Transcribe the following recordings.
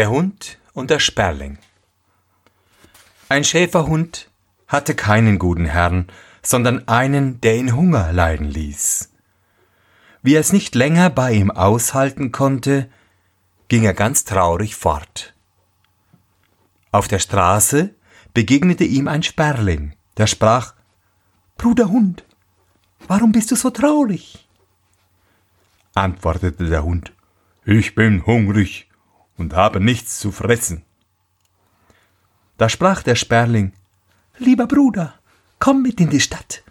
Der Hund und der Sperling. Ein Schäferhund hatte keinen guten Herrn, sondern einen, der ihn Hunger leiden ließ. Wie er es nicht länger bei ihm aushalten konnte, ging er ganz traurig fort. Auf der Straße begegnete ihm ein Sperling, der sprach Bruder Hund, warum bist du so traurig? Antwortete der Hund Ich bin hungrig und habe nichts zu fressen. Da sprach der Sperling Lieber Bruder, komm mit in die Stadt,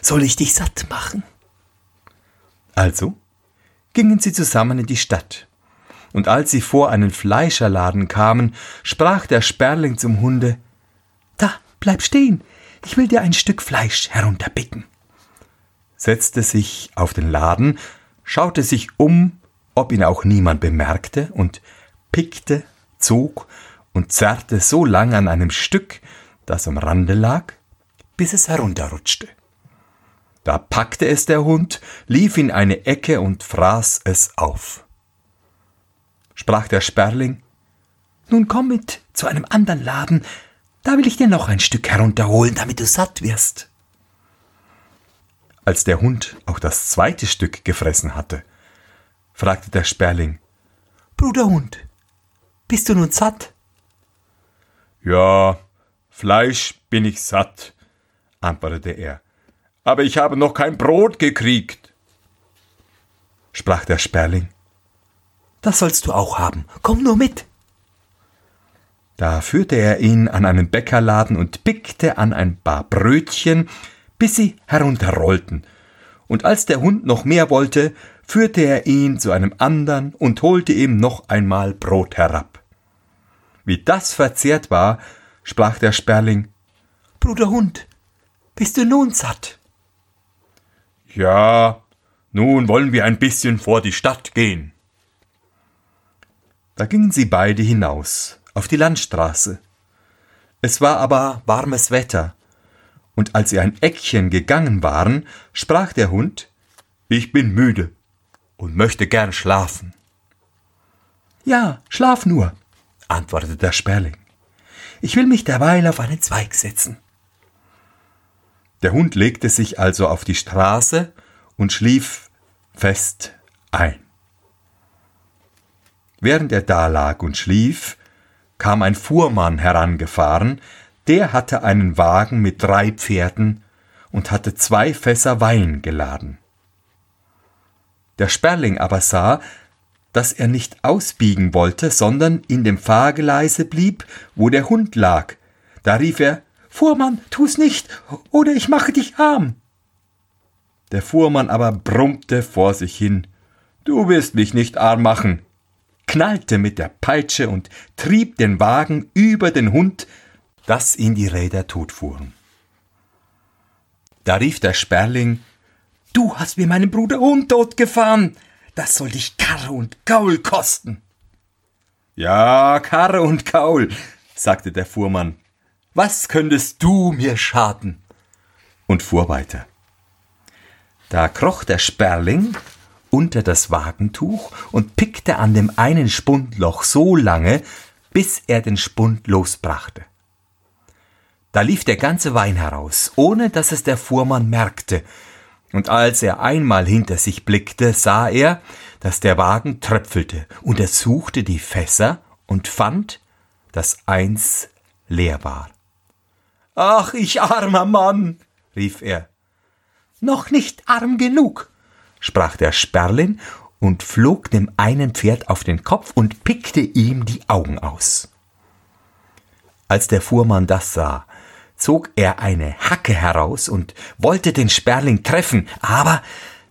soll ich dich satt machen? Also gingen sie zusammen in die Stadt, und als sie vor einen Fleischerladen kamen, sprach der Sperling zum Hunde Da, bleib stehen, ich will dir ein Stück Fleisch herunterbitten, setzte sich auf den Laden, schaute sich um, ob ihn auch niemand bemerkte, und pickte, zog und zerrte so lang an einem Stück, das am Rande lag, bis es herunterrutschte. Da packte es der Hund, lief in eine Ecke und fraß es auf. Sprach der Sperling, Nun komm mit zu einem anderen Laden, da will ich dir noch ein Stück herunterholen, damit du satt wirst. Als der Hund auch das zweite Stück gefressen hatte, fragte der Sperling, Bruder Hund, bist du nun satt? Ja, Fleisch bin ich satt, antwortete er, aber ich habe noch kein Brot gekriegt. Sprach der Sperling, das sollst du auch haben, komm nur mit. Da führte er ihn an einen Bäckerladen und pickte an ein paar Brötchen, bis sie herunterrollten, und als der Hund noch mehr wollte, führte er ihn zu einem andern und holte ihm noch einmal Brot herab. Wie das verzehrt war, sprach der Sperling Bruder Hund, bist du nun satt? Ja, nun wollen wir ein bisschen vor die Stadt gehen. Da gingen sie beide hinaus, auf die Landstraße. Es war aber warmes Wetter, und als sie ein Eckchen gegangen waren, sprach der Hund Ich bin müde und möchte gern schlafen. Ja, schlaf nur, antwortete der Sperling. Ich will mich derweil auf einen Zweig setzen. Der Hund legte sich also auf die Straße und schlief fest ein. Während er da lag und schlief, kam ein Fuhrmann herangefahren, der hatte einen Wagen mit drei Pferden und hatte zwei Fässer Wein geladen. Der Sperling aber sah, dass er nicht ausbiegen wollte, sondern in dem Fahrgeleise blieb, wo der Hund lag. Da rief er Fuhrmann, tu's nicht, oder ich mache dich arm. Der Fuhrmann aber brummte vor sich hin Du wirst mich nicht arm machen, knallte mit der Peitsche und trieb den Wagen über den Hund, dass ihn die Räder totfuhren. Da rief der Sperling Du hast mir meinen Bruder untot gefahren. Das soll dich Karre und Gaul kosten. Ja, Karre und Gaul, sagte der Fuhrmann. Was könntest du mir schaden? Und fuhr weiter. Da kroch der Sperling unter das Wagentuch und pickte an dem einen Spundloch so lange, bis er den Spund losbrachte. Da lief der ganze Wein heraus, ohne dass es der Fuhrmann merkte, und als er einmal hinter sich blickte, sah er, dass der Wagen tröpfelte, untersuchte die Fässer und fand, dass eins leer war. Ach, ich armer Mann, rief er. Noch nicht arm genug, sprach der Sperlin und flog dem einen Pferd auf den Kopf und pickte ihm die Augen aus. Als der Fuhrmann das sah, zog er eine Hacke heraus und wollte den Sperling treffen, aber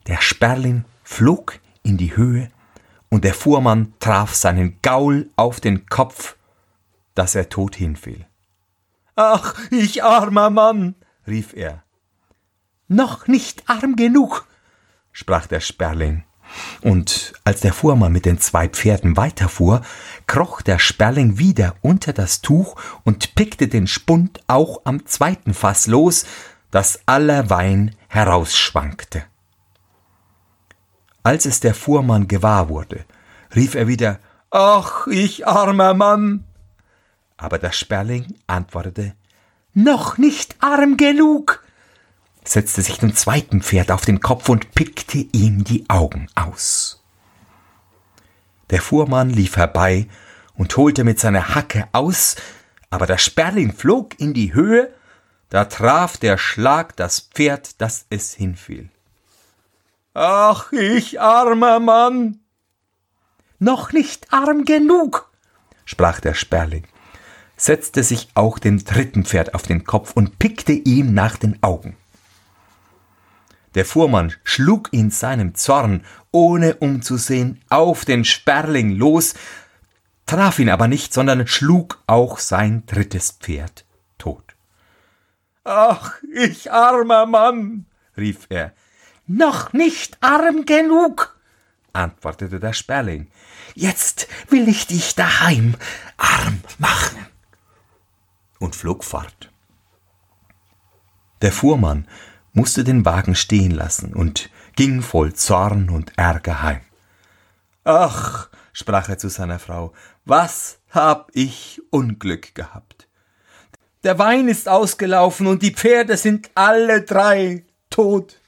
der Sperling flog in die Höhe und der Fuhrmann traf seinen Gaul auf den Kopf, dass er tot hinfiel. Ach, ich armer Mann, rief er. Noch nicht arm genug, sprach der Sperling. Und als der Fuhrmann mit den zwei Pferden weiterfuhr, kroch der Sperling wieder unter das Tuch und pickte den Spund auch am zweiten Fass los, dass aller Wein herausschwankte. Als es der Fuhrmann gewahr wurde, rief er wieder Ach, ich armer Mann. Aber der Sperling antwortete, noch nicht arm genug, setzte sich dem zweiten Pferd auf den Kopf und pickte ihm die Augen aus. Der Fuhrmann lief herbei und holte mit seiner Hacke aus, aber der Sperling flog in die Höhe, da traf der Schlag das Pferd, dass es hinfiel. Ach, ich armer Mann! Noch nicht arm genug, sprach der Sperling, setzte sich auch dem dritten Pferd auf den Kopf und pickte ihm nach den Augen. Der Fuhrmann schlug in seinem Zorn, ohne umzusehen, auf den Sperling los, traf ihn aber nicht, sondern schlug auch sein drittes Pferd tot. Ach, ich armer Mann, rief er. Noch nicht arm genug, antwortete der Sperling. Jetzt will ich dich daheim arm machen. Und flog fort. Der Fuhrmann musste den Wagen stehen lassen und ging voll Zorn und Ärger heim. Ach, sprach er zu seiner Frau, was hab ich Unglück gehabt. Der Wein ist ausgelaufen und die Pferde sind alle drei tot.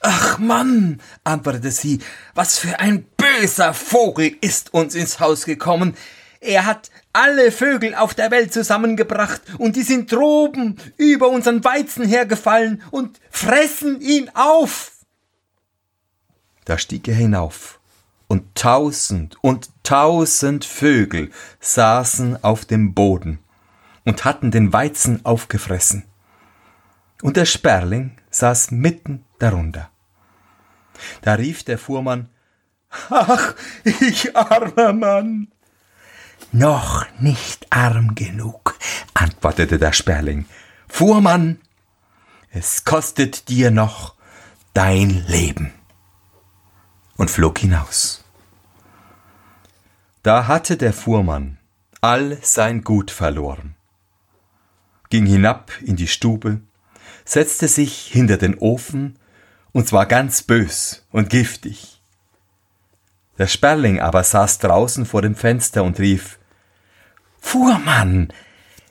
Ach Mann, antwortete sie, was für ein böser Vogel ist uns ins Haus gekommen. Er hat alle Vögel auf der Welt zusammengebracht, und die sind droben über unseren Weizen hergefallen und fressen ihn auf. Da stieg er hinauf, und tausend und tausend Vögel saßen auf dem Boden und hatten den Weizen aufgefressen. Und der Sperling saß mitten darunter. Da rief der Fuhrmann Ach, ich armer Mann. Noch nicht arm genug, antwortete der Sperling. Fuhrmann, es kostet dir noch dein Leben. Und flog hinaus. Da hatte der Fuhrmann all sein Gut verloren, ging hinab in die Stube, setzte sich hinter den Ofen, und zwar ganz bös und giftig. Der Sperling aber saß draußen vor dem Fenster und rief Fuhrmann,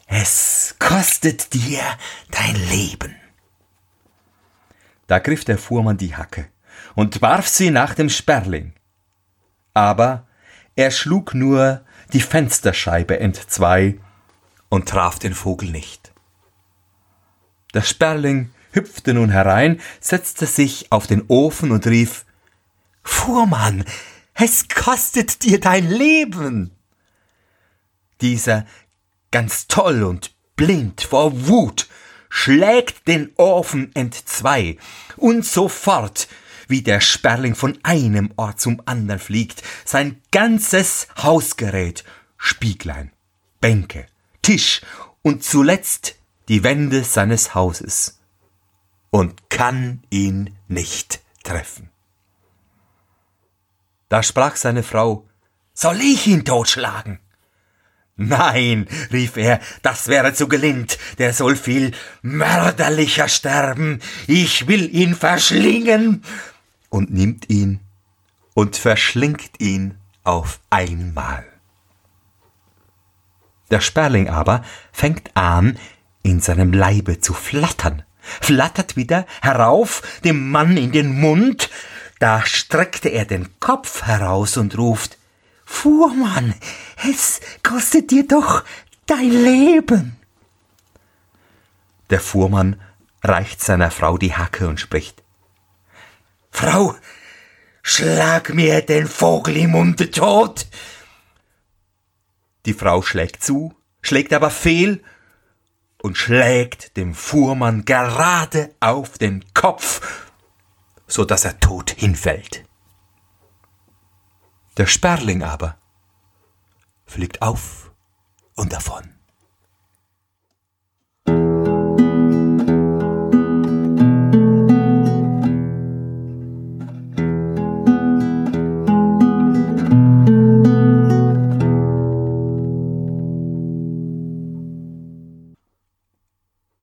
es kostet dir dein Leben. Da griff der Fuhrmann die Hacke und warf sie nach dem Sperling. Aber er schlug nur die Fensterscheibe entzwei und traf den Vogel nicht. Der Sperling hüpfte nun herein, setzte sich auf den Ofen und rief Fuhrmann, es kostet dir dein Leben. Dieser, ganz toll und blind vor Wut, schlägt den Ofen entzwei, und sofort, wie der Sperling von einem Ort zum andern fliegt, sein ganzes Hausgerät, Spieglein, Bänke, Tisch und zuletzt die Wände seines Hauses und kann ihn nicht treffen. Da sprach seine Frau, soll ich ihn totschlagen? Nein, rief er, das wäre zu gelind, der soll viel mörderlicher sterben, ich will ihn verschlingen, und nimmt ihn und verschlingt ihn auf einmal. Der Sperling aber fängt an, in seinem Leibe zu flattern, flattert wieder herauf dem Mann in den Mund, da streckte er den Kopf heraus und ruft Fuhrmann, es kostet dir doch dein Leben. Der Fuhrmann reicht seiner Frau die Hacke und spricht Frau, schlag mir den Vogel im Munde tot. Die Frau schlägt zu, schlägt aber fehl und schlägt dem Fuhrmann gerade auf den Kopf, so dass er tot hinfällt. Der Sperling aber fliegt auf und davon.